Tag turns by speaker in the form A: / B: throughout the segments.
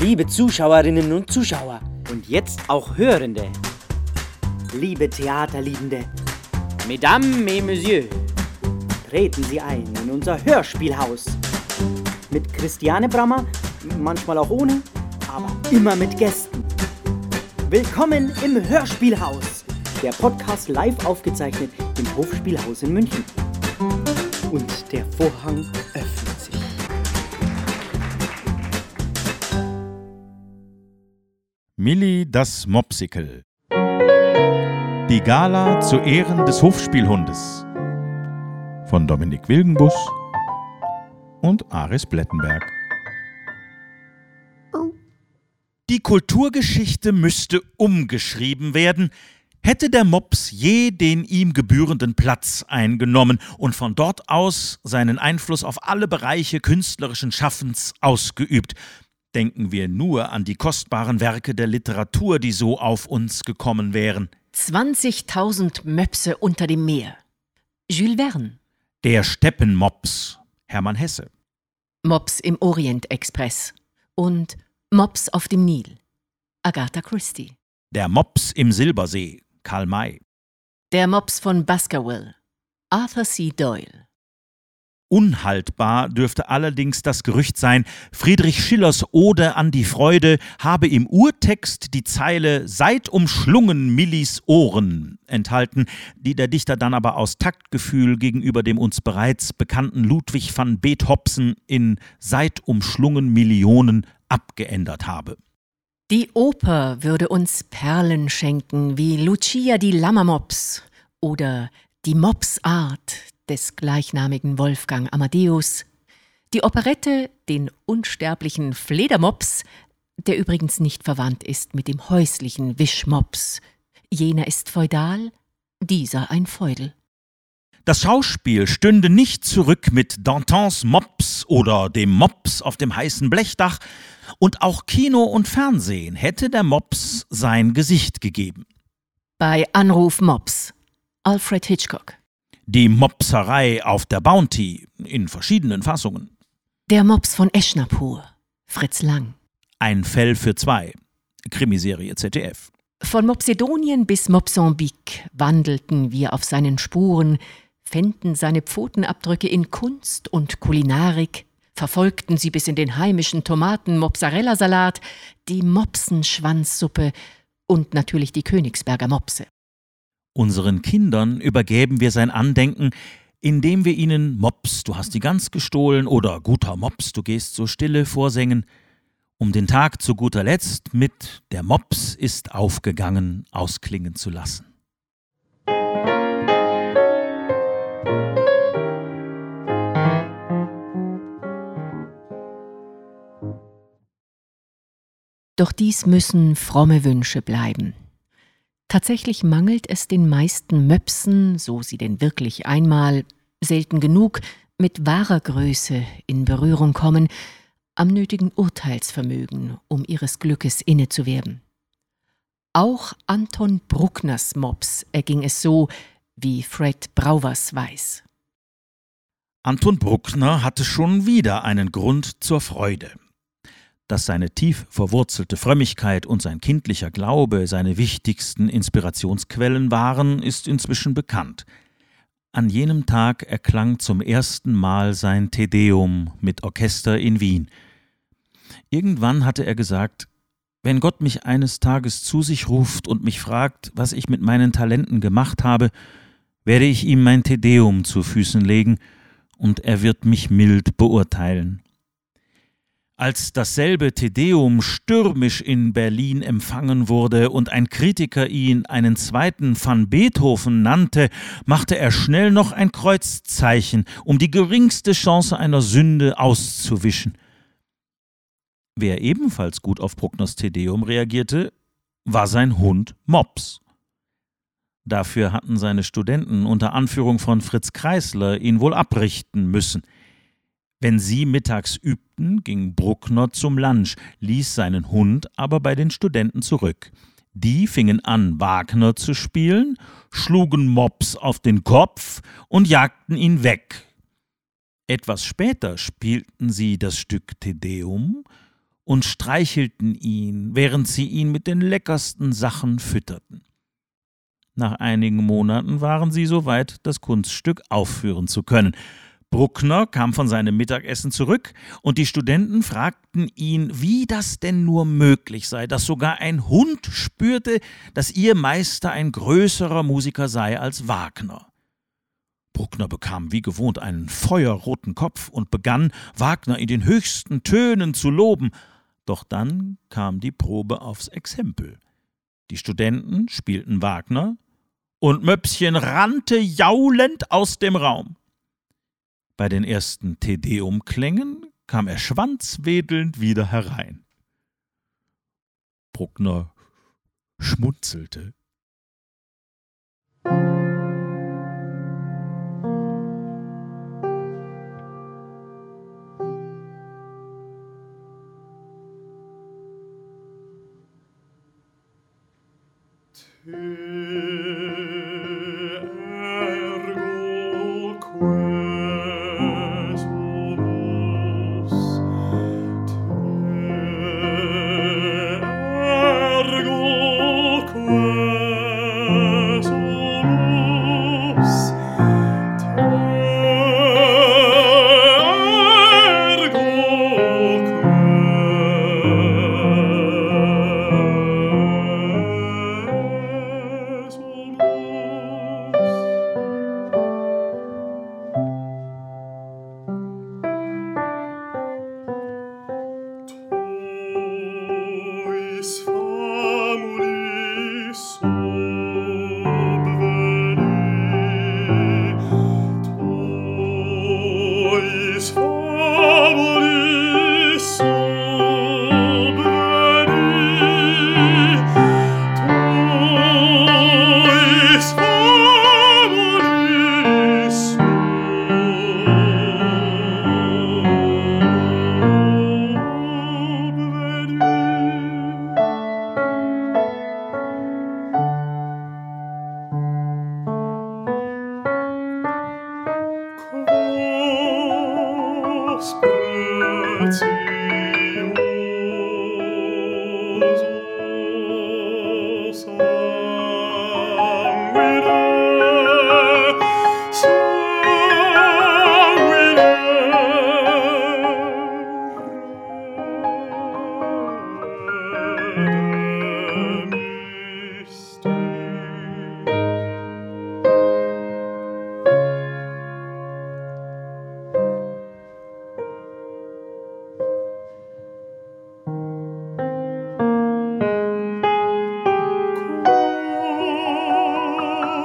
A: Liebe Zuschauerinnen und Zuschauer.
B: Und jetzt auch Hörende. Liebe Theaterliebende.
A: Mesdames et Messieurs.
B: Treten Sie ein in unser Hörspielhaus. Mit Christiane Brammer, manchmal auch ohne, aber immer mit Gästen. Willkommen im Hörspielhaus. Der Podcast live aufgezeichnet im Hofspielhaus in München. Und der Vorhang öffnet
C: Milli das Mopsikel. Die Gala zu Ehren des Hofspielhundes. Von Dominik Wilgenbusch und Aris Blettenberg. Die Kulturgeschichte müsste umgeschrieben werden, hätte der Mops je den ihm gebührenden Platz eingenommen und von dort aus seinen Einfluss auf alle Bereiche künstlerischen Schaffens ausgeübt. Denken wir nur an die kostbaren Werke der Literatur, die so auf uns gekommen wären.
D: 20.000 Möpse unter dem Meer. Jules Verne.
C: Der Steppenmops, Hermann Hesse.
D: Mops im Orient-Express. Und Mops auf dem Nil. Agatha Christie.
C: Der Mops im Silbersee, Karl May.
D: Der Mops von Baskerville. Arthur C. Doyle.
C: Unhaltbar dürfte allerdings das Gerücht sein, Friedrich Schillers Ode an die Freude habe im Urtext die Zeile Seid umschlungen Millis Ohren enthalten, die der Dichter dann aber aus Taktgefühl gegenüber dem uns bereits bekannten Ludwig van Beethoven in Seid umschlungen Millionen abgeändert habe.
D: Die Oper würde uns Perlen schenken wie Lucia die Lammermops oder die Mopsart des gleichnamigen Wolfgang Amadeus, die Operette den unsterblichen Fledermops, der übrigens nicht verwandt ist mit dem häuslichen Wischmops. Jener ist feudal, dieser ein Feudel.
C: Das Schauspiel stünde nicht zurück mit Dantons Mops oder dem Mops auf dem heißen Blechdach, und auch Kino und Fernsehen hätte der Mops sein Gesicht gegeben.
D: Bei Anruf Mops Alfred Hitchcock.
C: Die Mopserei auf der Bounty in verschiedenen Fassungen.
D: Der Mops von Eschnapur Fritz Lang.
C: Ein Fell für zwei. Krimiserie ZDF.
D: Von Mopsedonien bis Mopsambique wandelten wir auf seinen Spuren, fänden seine Pfotenabdrücke in Kunst und Kulinarik, verfolgten sie bis in den heimischen Tomaten-Mozzarella-Salat, die Mopsenschwanzsuppe und natürlich die Königsberger Mopse.
C: Unseren Kindern übergäben wir sein Andenken, indem wir ihnen Mops, du hast die Gans gestohlen oder guter Mops, du gehst so stille vorsängen, um den Tag zu guter Letzt mit Der Mops ist aufgegangen ausklingen zu lassen.
D: Doch dies müssen fromme Wünsche bleiben. Tatsächlich mangelt es den meisten Möpsen, so sie denn wirklich einmal, selten genug, mit wahrer Größe in Berührung kommen, am nötigen Urteilsvermögen, um ihres Glückes inne zu werden. Auch Anton Bruckners Mops erging es so, wie Fred Brauwers weiß.
C: Anton Bruckner hatte schon wieder einen Grund zur Freude. Dass seine tief verwurzelte Frömmigkeit und sein kindlicher Glaube seine wichtigsten Inspirationsquellen waren, ist inzwischen bekannt. An jenem Tag erklang zum ersten Mal sein Tedeum mit Orchester in Wien. Irgendwann hatte er gesagt, wenn Gott mich eines Tages zu sich ruft und mich fragt, was ich mit meinen Talenten gemacht habe, werde ich ihm mein Tedeum zu Füßen legen, und er wird mich mild beurteilen. Als dasselbe Tedeum stürmisch in Berlin empfangen wurde und ein Kritiker ihn einen zweiten van Beethoven nannte, machte er schnell noch ein Kreuzzeichen, um die geringste Chance einer Sünde auszuwischen. Wer ebenfalls gut auf Bruckners Tedeum reagierte, war sein Hund Mops. Dafür hatten seine Studenten unter Anführung von Fritz Kreisler ihn wohl abrichten müssen – wenn sie mittags übten, ging Bruckner zum Lunch, ließ seinen Hund aber bei den Studenten zurück. Die fingen an, Wagner zu spielen, schlugen Mops auf den Kopf und jagten ihn weg. Etwas später spielten sie das Stück Te Deum,
E: und streichelten ihn, während sie ihn mit den leckersten Sachen fütterten. Nach einigen Monaten waren sie so weit, das Kunststück aufführen zu können. Bruckner kam von seinem Mittagessen zurück und die Studenten fragten ihn, wie das denn nur möglich sei, dass sogar ein Hund spürte, dass ihr Meister ein größerer Musiker sei als Wagner. Bruckner bekam wie gewohnt einen feuerroten Kopf und begann, Wagner in den höchsten Tönen zu loben. Doch dann kam die Probe aufs Exempel. Die Studenten spielten Wagner, und Möpschen rannte jaulend aus dem Raum. Bei den ersten Tedeum-Klängen kam er schwanzwedelnd wieder herein. Bruckner schmunzelte.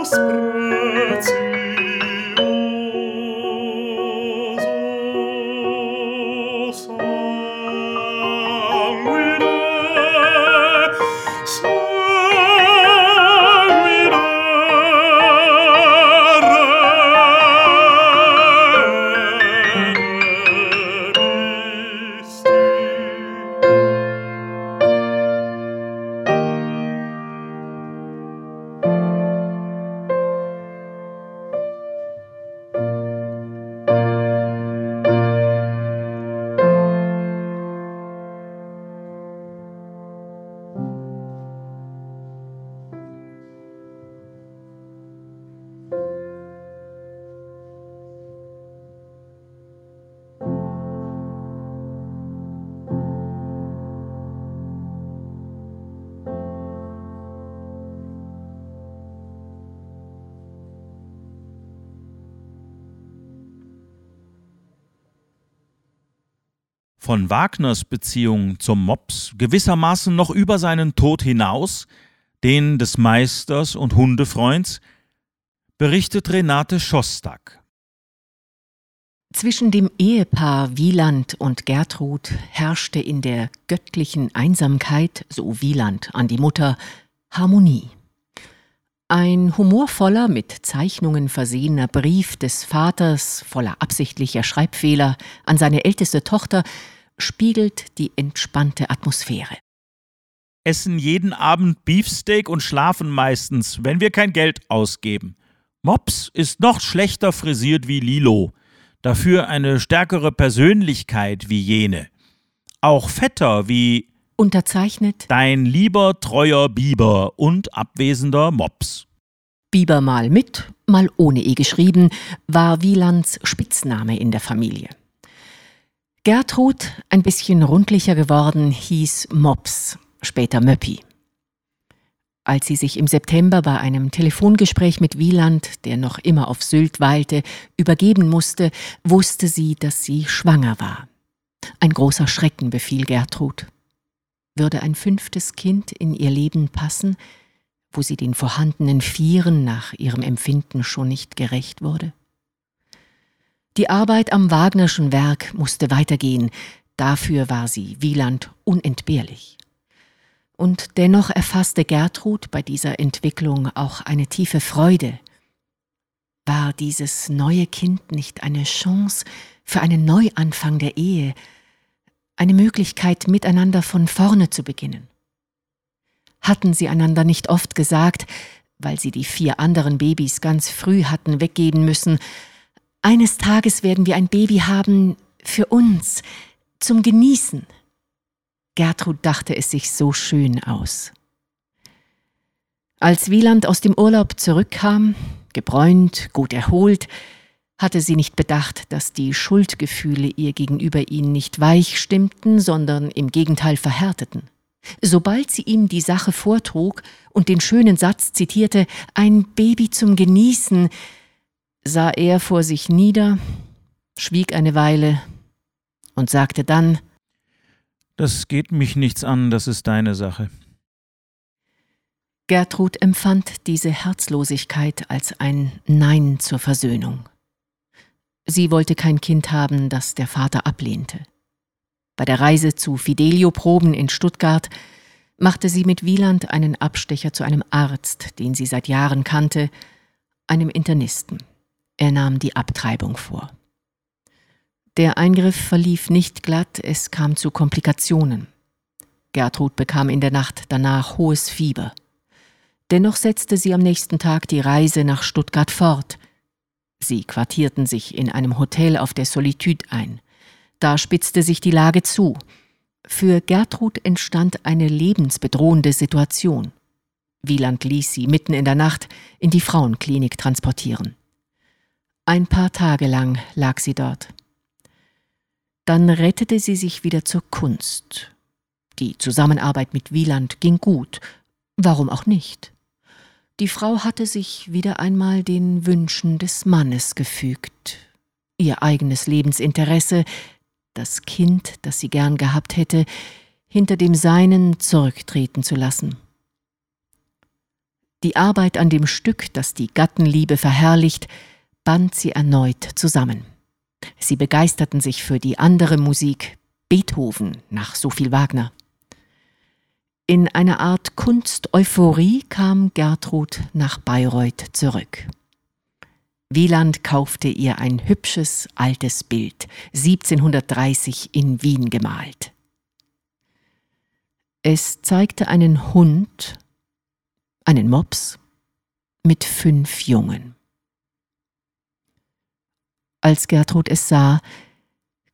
E: prosper. Von Wagners Beziehung zum Mops gewissermaßen noch über seinen Tod hinaus, den des Meisters und Hundefreunds, berichtet Renate Schostak.
D: Zwischen dem Ehepaar Wieland und Gertrud herrschte in der göttlichen Einsamkeit, so Wieland an die Mutter, Harmonie. Ein humorvoller, mit Zeichnungen versehener Brief des Vaters, voller absichtlicher Schreibfehler, an seine älteste Tochter spiegelt die entspannte Atmosphäre.
E: Essen jeden Abend Beefsteak und schlafen meistens, wenn wir kein Geld ausgeben. Mops ist noch schlechter frisiert wie Lilo, dafür eine stärkere Persönlichkeit wie jene.
C: auch fetter wie
D: Unterzeichnet
C: dein lieber treuer Biber und abwesender Mops.
D: Biber mal mit, mal ohne E geschrieben, war Wielands Spitzname in der Familie. Gertrud, ein bisschen rundlicher geworden, hieß Mops, später Möppi. Als sie sich im September bei einem Telefongespräch mit Wieland, der noch immer auf Sylt weilte, übergeben musste, wusste sie, dass sie schwanger war. Ein großer Schrecken befiel Gertrud. Würde ein fünftes Kind in ihr Leben passen, wo sie den vorhandenen Vieren nach ihrem Empfinden schon nicht gerecht wurde? Die Arbeit am Wagnerschen Werk musste weitergehen, dafür war sie Wieland unentbehrlich. Und dennoch erfasste Gertrud bei dieser Entwicklung auch eine tiefe Freude. War dieses neue Kind nicht eine Chance für einen Neuanfang der Ehe, eine Möglichkeit, miteinander von vorne zu beginnen? Hatten sie einander nicht oft gesagt, weil sie die vier anderen Babys ganz früh hatten weggeben müssen, eines Tages werden wir ein Baby haben für uns, zum Genießen. Gertrud dachte es sich so schön aus. Als Wieland aus dem Urlaub zurückkam, gebräunt, gut erholt, hatte sie nicht bedacht, dass die Schuldgefühle ihr gegenüber ihn nicht weich stimmten, sondern im Gegenteil verhärteten. Sobald sie ihm die Sache vortrug und den schönen Satz zitierte, ein Baby zum Genießen, sah er vor sich nieder, schwieg eine Weile und sagte dann
C: Das geht mich nichts an, das ist deine Sache.
D: Gertrud empfand diese Herzlosigkeit als ein Nein zur Versöhnung. Sie wollte kein Kind haben, das der Vater ablehnte. Bei der Reise zu Fidelio-Proben in Stuttgart machte sie mit Wieland einen Abstecher zu einem Arzt, den sie seit Jahren kannte, einem Internisten. Er nahm die Abtreibung vor. Der Eingriff verlief nicht glatt, es kam zu Komplikationen. Gertrud bekam in der Nacht danach hohes Fieber. Dennoch setzte sie am nächsten Tag die Reise nach Stuttgart fort. Sie quartierten sich in einem Hotel auf der Solitude ein. Da spitzte sich die Lage zu. Für Gertrud entstand eine lebensbedrohende Situation. Wieland ließ sie mitten in der Nacht in die Frauenklinik transportieren. Ein paar Tage lang lag sie dort. Dann rettete sie sich wieder zur Kunst. Die Zusammenarbeit mit Wieland ging gut, warum auch nicht? Die Frau hatte sich wieder einmal den Wünschen des Mannes gefügt. Ihr eigenes Lebensinteresse, das Kind, das sie gern gehabt hätte, hinter dem Seinen zurücktreten zu lassen. Die Arbeit an dem Stück, das die Gattenliebe verherrlicht, band sie erneut zusammen. Sie begeisterten sich für die andere Musik, Beethoven nach so viel Wagner. In einer Art Kunst-Euphorie kam Gertrud nach Bayreuth zurück. Wieland kaufte ihr ein hübsches altes Bild, 1730 in Wien gemalt. Es zeigte einen Hund, einen Mops, mit fünf Jungen. Als Gertrud es sah,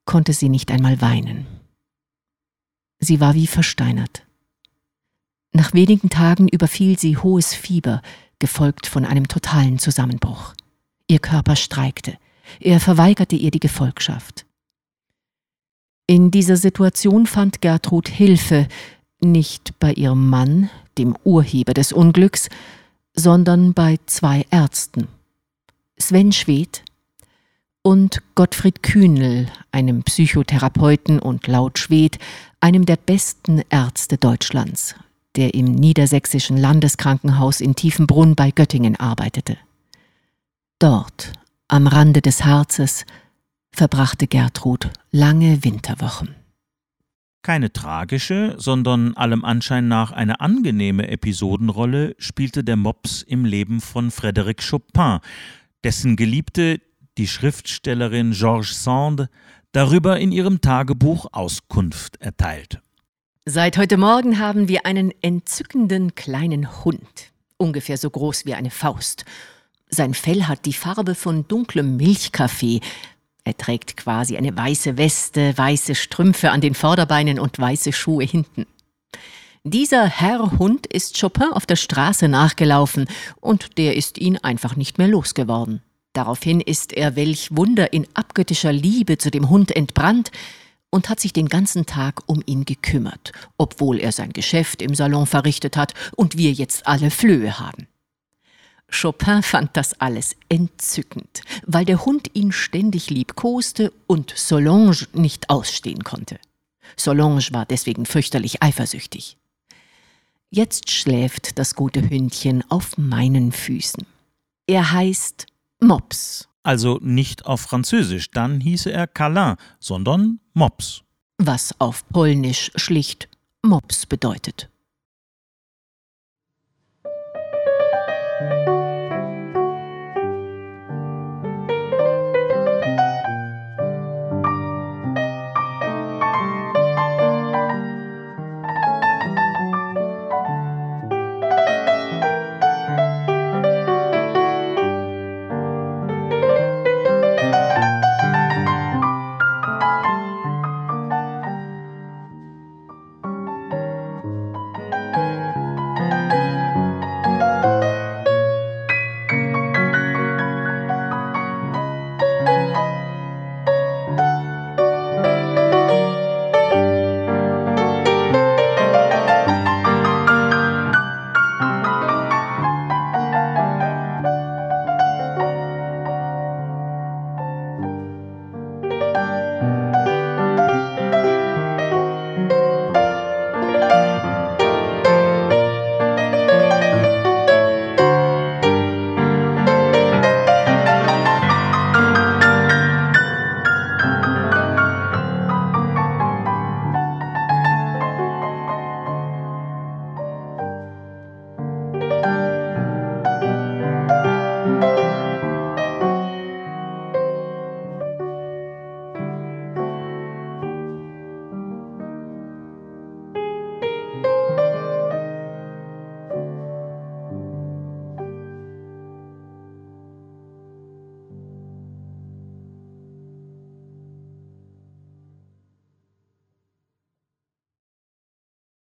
D: konnte sie nicht einmal weinen. Sie war wie versteinert. Nach wenigen Tagen überfiel sie hohes Fieber, gefolgt von einem totalen Zusammenbruch. Ihr Körper streikte. Er verweigerte ihr die Gefolgschaft. In dieser Situation fand Gertrud Hilfe, nicht bei ihrem Mann, dem Urheber des Unglücks, sondern bei zwei Ärzten. Sven Schwedt, und Gottfried Kühnel, einem Psychotherapeuten und laut Schwed einem der besten Ärzte Deutschlands, der im Niedersächsischen Landeskrankenhaus in Tiefenbrunn bei Göttingen arbeitete. Dort, am Rande des Harzes, verbrachte Gertrud lange Winterwochen.
C: Keine tragische, sondern allem Anschein nach eine angenehme Episodenrolle spielte der Mops im Leben von Frédéric Chopin, dessen Geliebte die Schriftstellerin Georges Sand darüber in ihrem Tagebuch Auskunft erteilt.
D: Seit heute Morgen haben wir einen entzückenden kleinen Hund, ungefähr so groß wie eine Faust. Sein Fell hat die Farbe von dunklem Milchkaffee. Er trägt quasi eine weiße Weste, weiße Strümpfe an den Vorderbeinen und weiße Schuhe hinten. Dieser Herr Hund ist Chopin auf der Straße nachgelaufen und der ist ihn einfach nicht mehr losgeworden. Daraufhin ist er welch Wunder in abgöttischer Liebe zu dem Hund entbrannt und hat sich den ganzen Tag um ihn gekümmert, obwohl er sein Geschäft im Salon verrichtet hat und wir jetzt alle Flöhe haben. Chopin fand das alles entzückend, weil der Hund ihn ständig liebkoste und Solange nicht ausstehen konnte. Solange war deswegen fürchterlich eifersüchtig. Jetzt schläft das gute Hündchen auf meinen Füßen. Er heißt Mops.
C: Also nicht auf Französisch, dann hieße er Calin, sondern Mops.
D: Was auf Polnisch schlicht Mops bedeutet.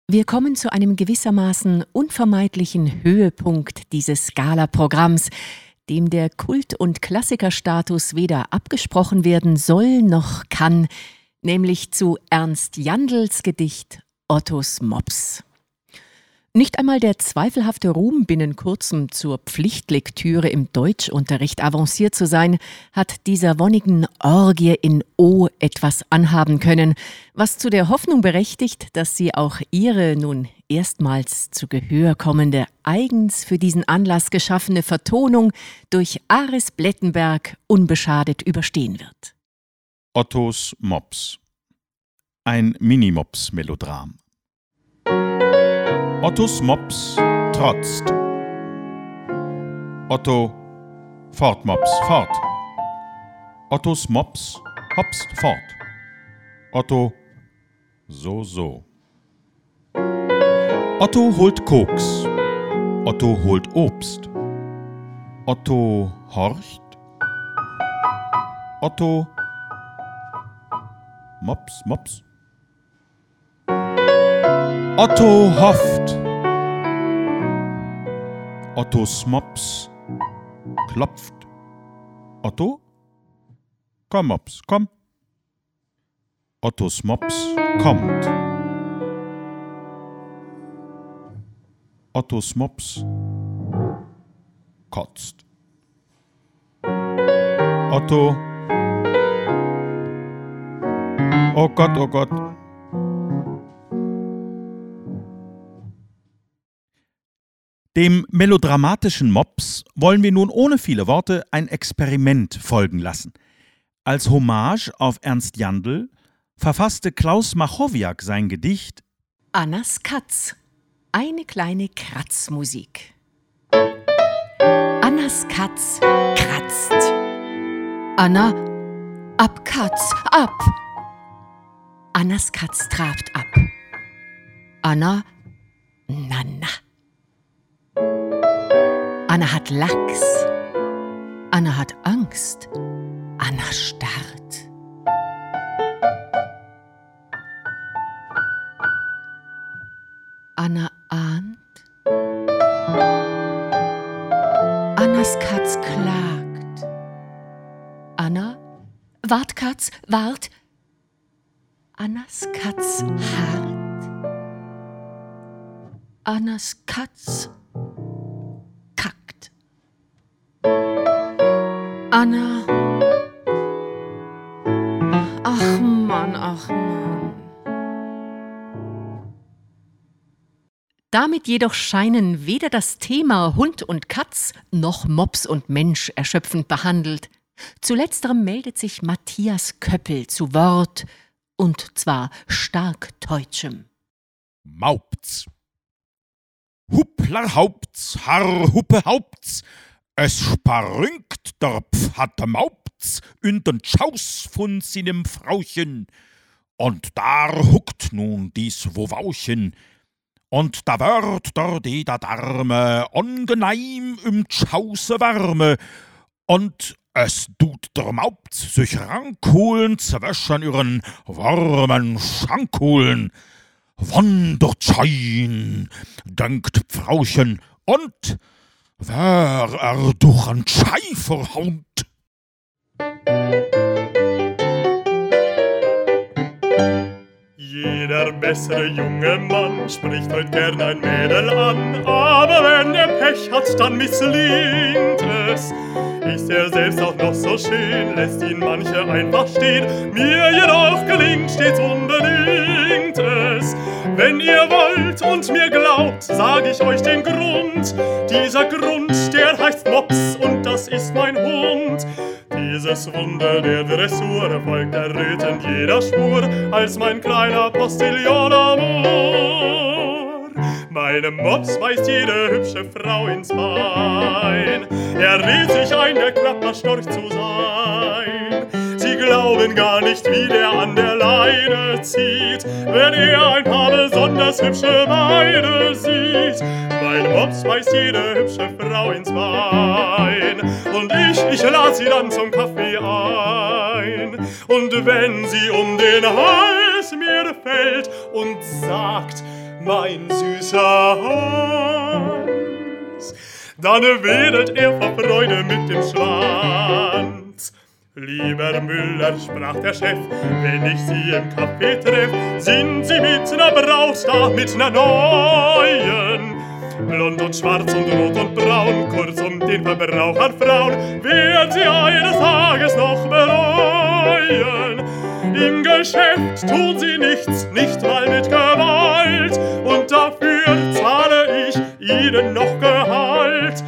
D: Wir kommen zu einem gewissermaßen unvermeidlichen Höhepunkt dieses Gala-Programms, dem der Kult- und Klassikerstatus weder abgesprochen werden soll noch kann, nämlich zu Ernst Jandls Gedicht Ottos Mops. Nicht einmal der zweifelhafte Ruhm, binnen kurzem zur Pflichtlektüre im Deutschunterricht avanciert zu sein, hat dieser wonnigen Orgie in O etwas anhaben können, was zu der Hoffnung berechtigt, dass sie auch ihre nun erstmals zu Gehör kommende, eigens für diesen Anlass geschaffene Vertonung durch Aris Blettenberg unbeschadet überstehen wird.
C: Ottos Mops. Ein Minimops-Melodram. Ottos Mops trotzt. Otto fort Mops fort. Ottos Mops hopst fort. Otto so so. Otto holt Koks. Otto holt Obst. Otto horcht. Otto Mops Mops Otto hofft. Ottos Mops klopft. Otto? Komm, Mops, komm. Ottos Mops kommt. Ottos Mops kotzt. Otto. Oh Gott, oh Gott. Dem melodramatischen Mops wollen wir nun ohne viele Worte ein Experiment folgen lassen. Als Hommage auf Ernst Jandl verfasste Klaus Machowiak sein Gedicht
D: Annas Katz. Eine kleine Kratzmusik. Annas Katz kratzt. Anna, ab Katz, ab. Annas Katz trabt ab. Anna, na na. Anna hat Lachs. Anna hat Angst. Anna starrt. Anna ahnt. Annas Katz klagt. Anna, wart Katz, wart. Annas Katz harrt. Annas Katz Anna. Ach Mann, ach Mann. Damit jedoch scheinen weder das Thema Hund und Katz noch Mops und Mensch erschöpfend behandelt. Zu letzterem meldet sich Matthias Köppel zu Wort, und zwar stark teutschem.
C: Maupts. Huppler Haupts, Harr Huppe Haupts, es sparüngt der Pfadder Maupts in den Schaus von seinem Frauchen. Und da huckt nun dies Wowauchen, und da wird der die da Darme angenehm im Schause Wärme, und es tut der Maupts sich rankohlen zwischen ihren warmen Schankohlen. Wandertschein, denkt Frauchen, und wer er durch ein Scheifer haut.
E: Jeder bessere junge Mann spricht heut gern ein Mädel an, aber wenn er Pech hat, dann misslingt es. Ist er selbst auch noch so schön, lässt ihn manche einfach stehen. Mir jedoch gelingt stets unbedingt es. Wenn ihr wollt und mir glaubt, sag ich euch den Grund. Dieser Grund, der heißt Mops und das ist mein Hund. Dieses Wunder der Dressur folgt errötend jeder Spur, als mein kleiner Postillon Amor. Meinem Mops weist jede hübsche Frau ins Bein. Er redet sich ein, der Klapperstorch zu sein. Glauben gar nicht, wie der an der Leine zieht, wenn er ein paar besonders hübsche Beine sieht. Mein Mops weist jede hübsche Frau ins Bein. Und ich, ich lade sie dann zum Kaffee ein. Und wenn sie um den Hals mir fällt und sagt, mein süßer Hans, dann wedelt er vor Freude mit dem Schwanz. Lieber Müller, sprach der Chef, wenn ich Sie im Café treff, sind Sie mit ner Braut da, mit ner neuen. Blond und schwarz und rot und braun, kurz um den Verbraucher Frauen, werden Sie eines Tages noch bereuen. Im Geschäft tun Sie nichts, nicht mal mit Gewalt, und dafür zahle ich Ihnen noch Gehalt.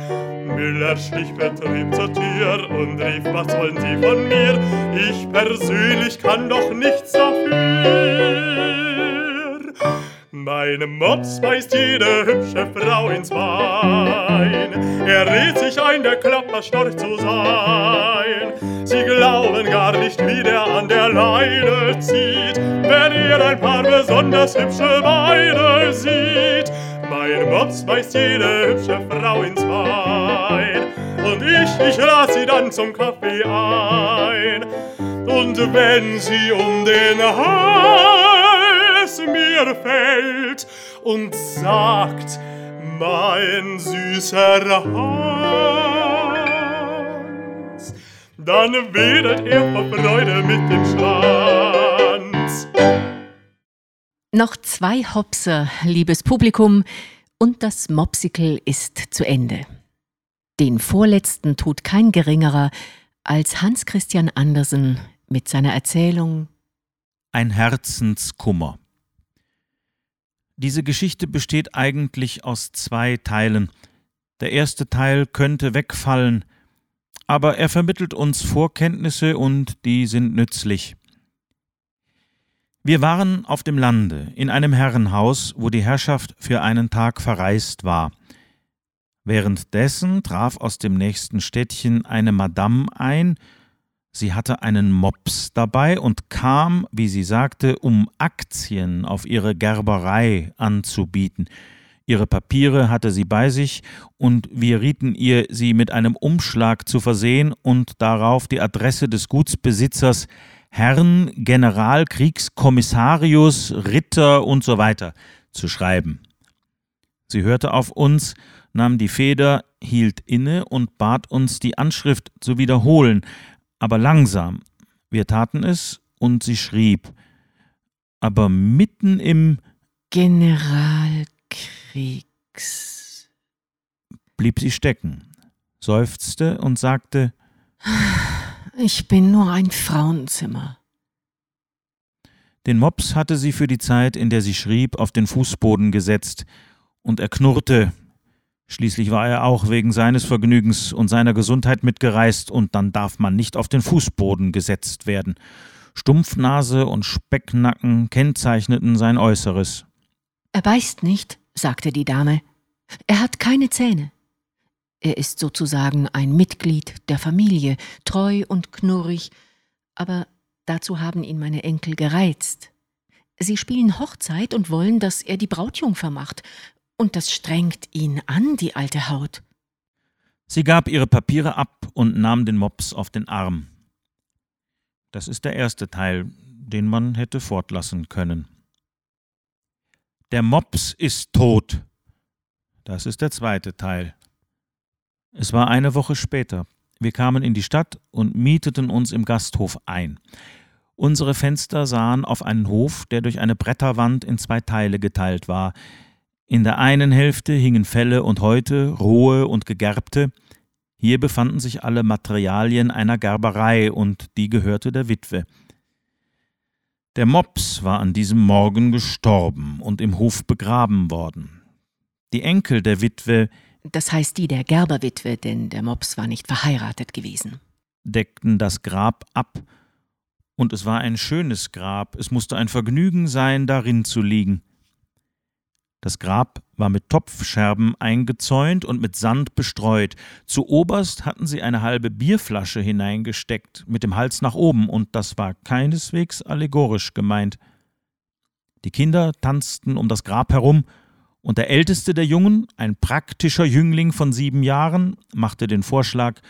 E: Müller schlich vertrieb zur Tür und rief, was wollen Sie von mir? Ich persönlich kann doch nichts dafür. Meinem Mops weist jede hübsche Frau ins Bein. Er redet sich ein, der Klapperstorch zu sein. Sie glauben gar nicht, wie der an der Leine zieht, wenn er ein paar besonders hübsche Beine sieht. Mops weist jede hübsche Frau ins Bein. Und ich, ich lad sie dann zum Kaffee ein. Und wenn sie um den Hals mir fällt und sagt, mein süßer Hans, dann wedelt er vor Freude mit dem Schwanz.
D: Noch zwei Hopser, liebes Publikum, und das Mopsicle ist zu Ende. Den vorletzten tut kein geringerer als Hans Christian Andersen mit seiner Erzählung
C: Ein Herzenskummer. Diese Geschichte besteht eigentlich aus zwei Teilen. Der erste Teil könnte wegfallen, aber er vermittelt uns Vorkenntnisse und die sind nützlich. Wir waren auf dem Lande, in einem Herrenhaus, wo die Herrschaft für einen Tag verreist war. Währenddessen traf aus dem nächsten Städtchen eine Madame ein, sie hatte einen Mops dabei und kam, wie sie sagte, um Aktien auf ihre Gerberei anzubieten. Ihre Papiere hatte sie bei sich, und wir rieten ihr, sie mit einem Umschlag zu versehen und darauf die Adresse des Gutsbesitzers Herrn Generalkriegskommissarius Ritter und so weiter zu schreiben. Sie hörte auf uns, nahm die Feder, hielt inne und bat uns, die Anschrift zu wiederholen, aber langsam. Wir taten es und sie schrieb. Aber mitten im
D: Generalkriegs
C: blieb sie stecken, seufzte und sagte
D: Ich bin nur ein Frauenzimmer.
C: Den Mops hatte sie für die Zeit, in der sie schrieb, auf den Fußboden gesetzt, und er knurrte. Schließlich war er auch wegen seines Vergnügens und seiner Gesundheit mitgereist, und dann darf man nicht auf den Fußboden gesetzt werden. Stumpfnase und Specknacken kennzeichneten sein Äußeres.
D: Er beißt nicht, sagte die Dame. Er hat keine Zähne. Er ist sozusagen ein Mitglied der Familie, treu und knurrig, aber dazu haben ihn meine Enkel gereizt. Sie spielen Hochzeit und wollen, dass er die Brautjungfer macht, und das strengt ihn an, die alte Haut.
C: Sie gab ihre Papiere ab und nahm den Mops auf den Arm. Das ist der erste Teil, den man hätte fortlassen können. Der Mops ist tot. Das ist der zweite Teil. Es war eine Woche später. Wir kamen in die Stadt und mieteten uns im Gasthof ein. Unsere Fenster sahen auf einen Hof, der durch eine Bretterwand in zwei Teile geteilt war. In der einen Hälfte hingen Felle und Häute, rohe und gegerbte. Hier befanden sich alle Materialien einer Gerberei und die gehörte der Witwe. Der Mops war an diesem Morgen gestorben und im Hof begraben worden. Die Enkel der Witwe,
D: das heißt die der Gerberwitwe, denn der Mops war nicht verheiratet gewesen,
C: deckten das Grab ab, und es war ein schönes Grab, es musste ein Vergnügen sein, darin zu liegen. Das Grab war mit Topfscherben eingezäunt und mit Sand bestreut. Zu oberst hatten sie eine halbe Bierflasche hineingesteckt, mit dem Hals nach oben, und das war keineswegs allegorisch gemeint. Die Kinder tanzten um das Grab herum, und der älteste der Jungen, ein praktischer Jüngling von sieben Jahren, machte den Vorschlag,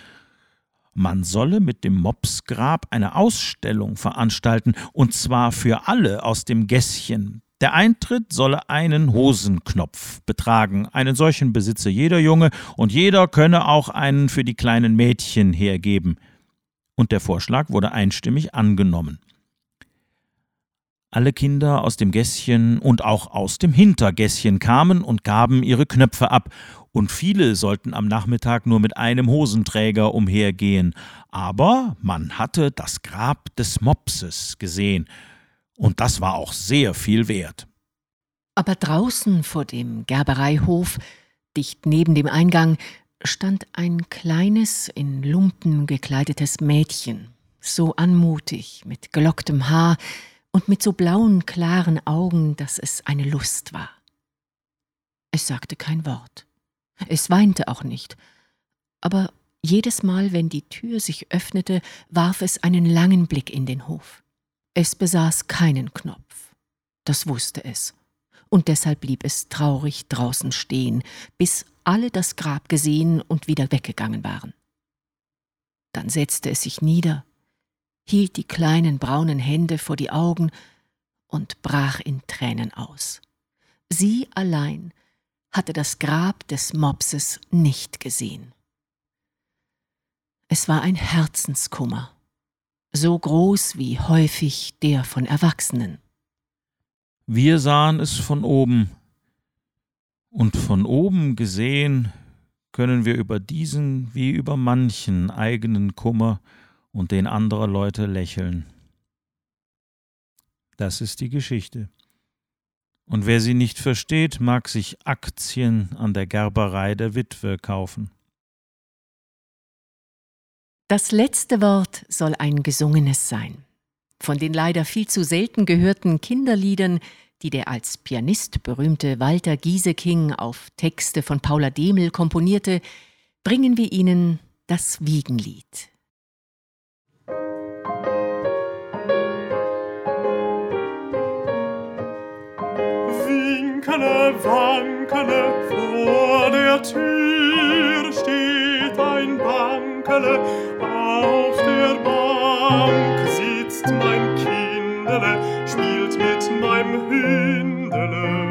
C: man solle mit dem Mopsgrab eine Ausstellung veranstalten, und zwar für alle aus dem Gässchen, der Eintritt solle einen Hosenknopf betragen. Einen solchen besitze jeder Junge und jeder könne auch einen für die kleinen Mädchen hergeben. Und der Vorschlag wurde einstimmig angenommen. Alle Kinder aus dem Gässchen und auch aus dem Hintergässchen kamen und gaben ihre Knöpfe ab, und viele sollten am Nachmittag nur mit einem Hosenträger umhergehen. Aber man hatte das Grab des Mopses gesehen, und das war auch sehr viel wert.
D: Aber draußen vor dem Gerbereihof, dicht neben dem Eingang, stand ein kleines, in Lumpen gekleidetes Mädchen, so anmutig, mit gelocktem Haar und mit so blauen, klaren Augen, dass es eine Lust war. Es sagte kein Wort. Es weinte auch nicht. Aber jedes Mal, wenn die Tür sich öffnete, warf es einen langen Blick in den Hof. Es besaß keinen Knopf. Das wusste es. Und deshalb blieb es traurig draußen stehen, bis alle das Grab gesehen und wieder weggegangen waren. Dann setzte es sich nieder, hielt die kleinen braunen Hände vor die Augen und brach in Tränen aus. Sie allein hatte das Grab des Mopses nicht gesehen. Es war ein Herzenskummer so groß wie häufig der von Erwachsenen.
C: Wir sahen es von oben, und von oben gesehen können wir über diesen wie über manchen eigenen Kummer und den anderer Leute lächeln. Das ist die Geschichte. Und wer sie nicht versteht, mag sich Aktien an der Gerberei der Witwe kaufen.
D: Das letzte Wort soll ein gesungenes sein. Von den leider viel zu selten gehörten Kinderliedern, die der als Pianist berühmte Walter Gieseking auf Texte von Paula Demel komponierte, bringen wir Ihnen das Wiegenlied.
E: wankele, vor der Tür steht ein Bankele, auf der Bank sitzt mein Kindele, spielt mit meinem Hündele.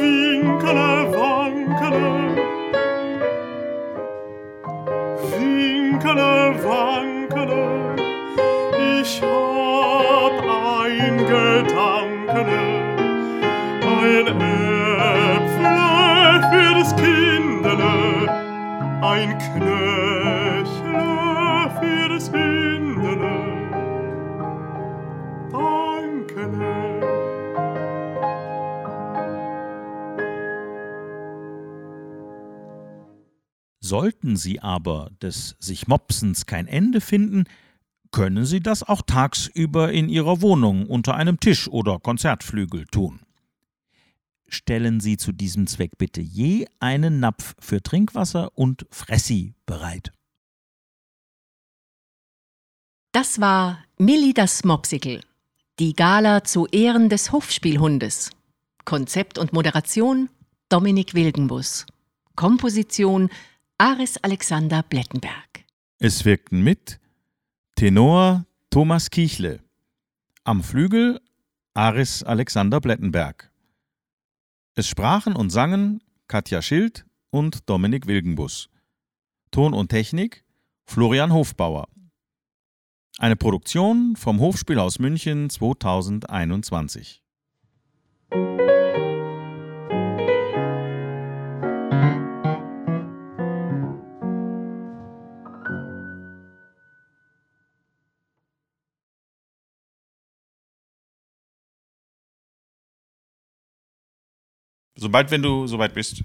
E: winkele, wankele. Winkele, wankele. Ich hab ein Gedankele, ein Äpfel für das Kindele, ein Knöchle für das Hindele. Dankele.
C: Sollten Sie aber des sich Mopsens kein Ende finden, können Sie das auch tagsüber in Ihrer Wohnung unter einem Tisch oder Konzertflügel tun. Stellen Sie zu diesem Zweck bitte je einen Napf für Trinkwasser und Fressi bereit.
D: Das war Milli das Mopsikel, die Gala zu Ehren des Hofspielhundes. Konzept und Moderation Dominik Wilgenbus. Komposition Aris Alexander Blettenberg.
C: Es wirkten mit Tenor Thomas Kiechle, am Flügel Aris Alexander Blettenberg. Es sprachen und sangen Katja Schild und Dominik Wilgenbus. Ton und Technik Florian Hofbauer. Eine Produktion vom Hofspielhaus München 2021.
F: Sobald, wenn du soweit bist.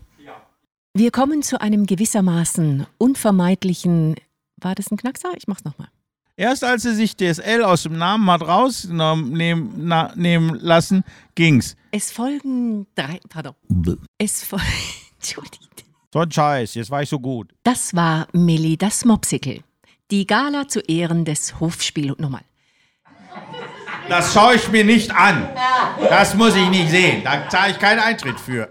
D: Wir kommen zu einem gewissermaßen unvermeidlichen. War das ein Knackser? Ich mach's nochmal.
F: Erst als sie sich DSL aus dem Namen hat rausnehmen lassen, ging's.
D: Es folgen drei. Pardon. Es folgen. Entschuldigt.
F: So ein Scheiß, jetzt war ich so gut.
D: Das war Milli das Mopsikel. Die Gala zu Ehren des Hofspiel. Nochmal.
F: Das schaue ich mir nicht an. Das muss ich nicht sehen. Da zahle ich keinen Eintritt für.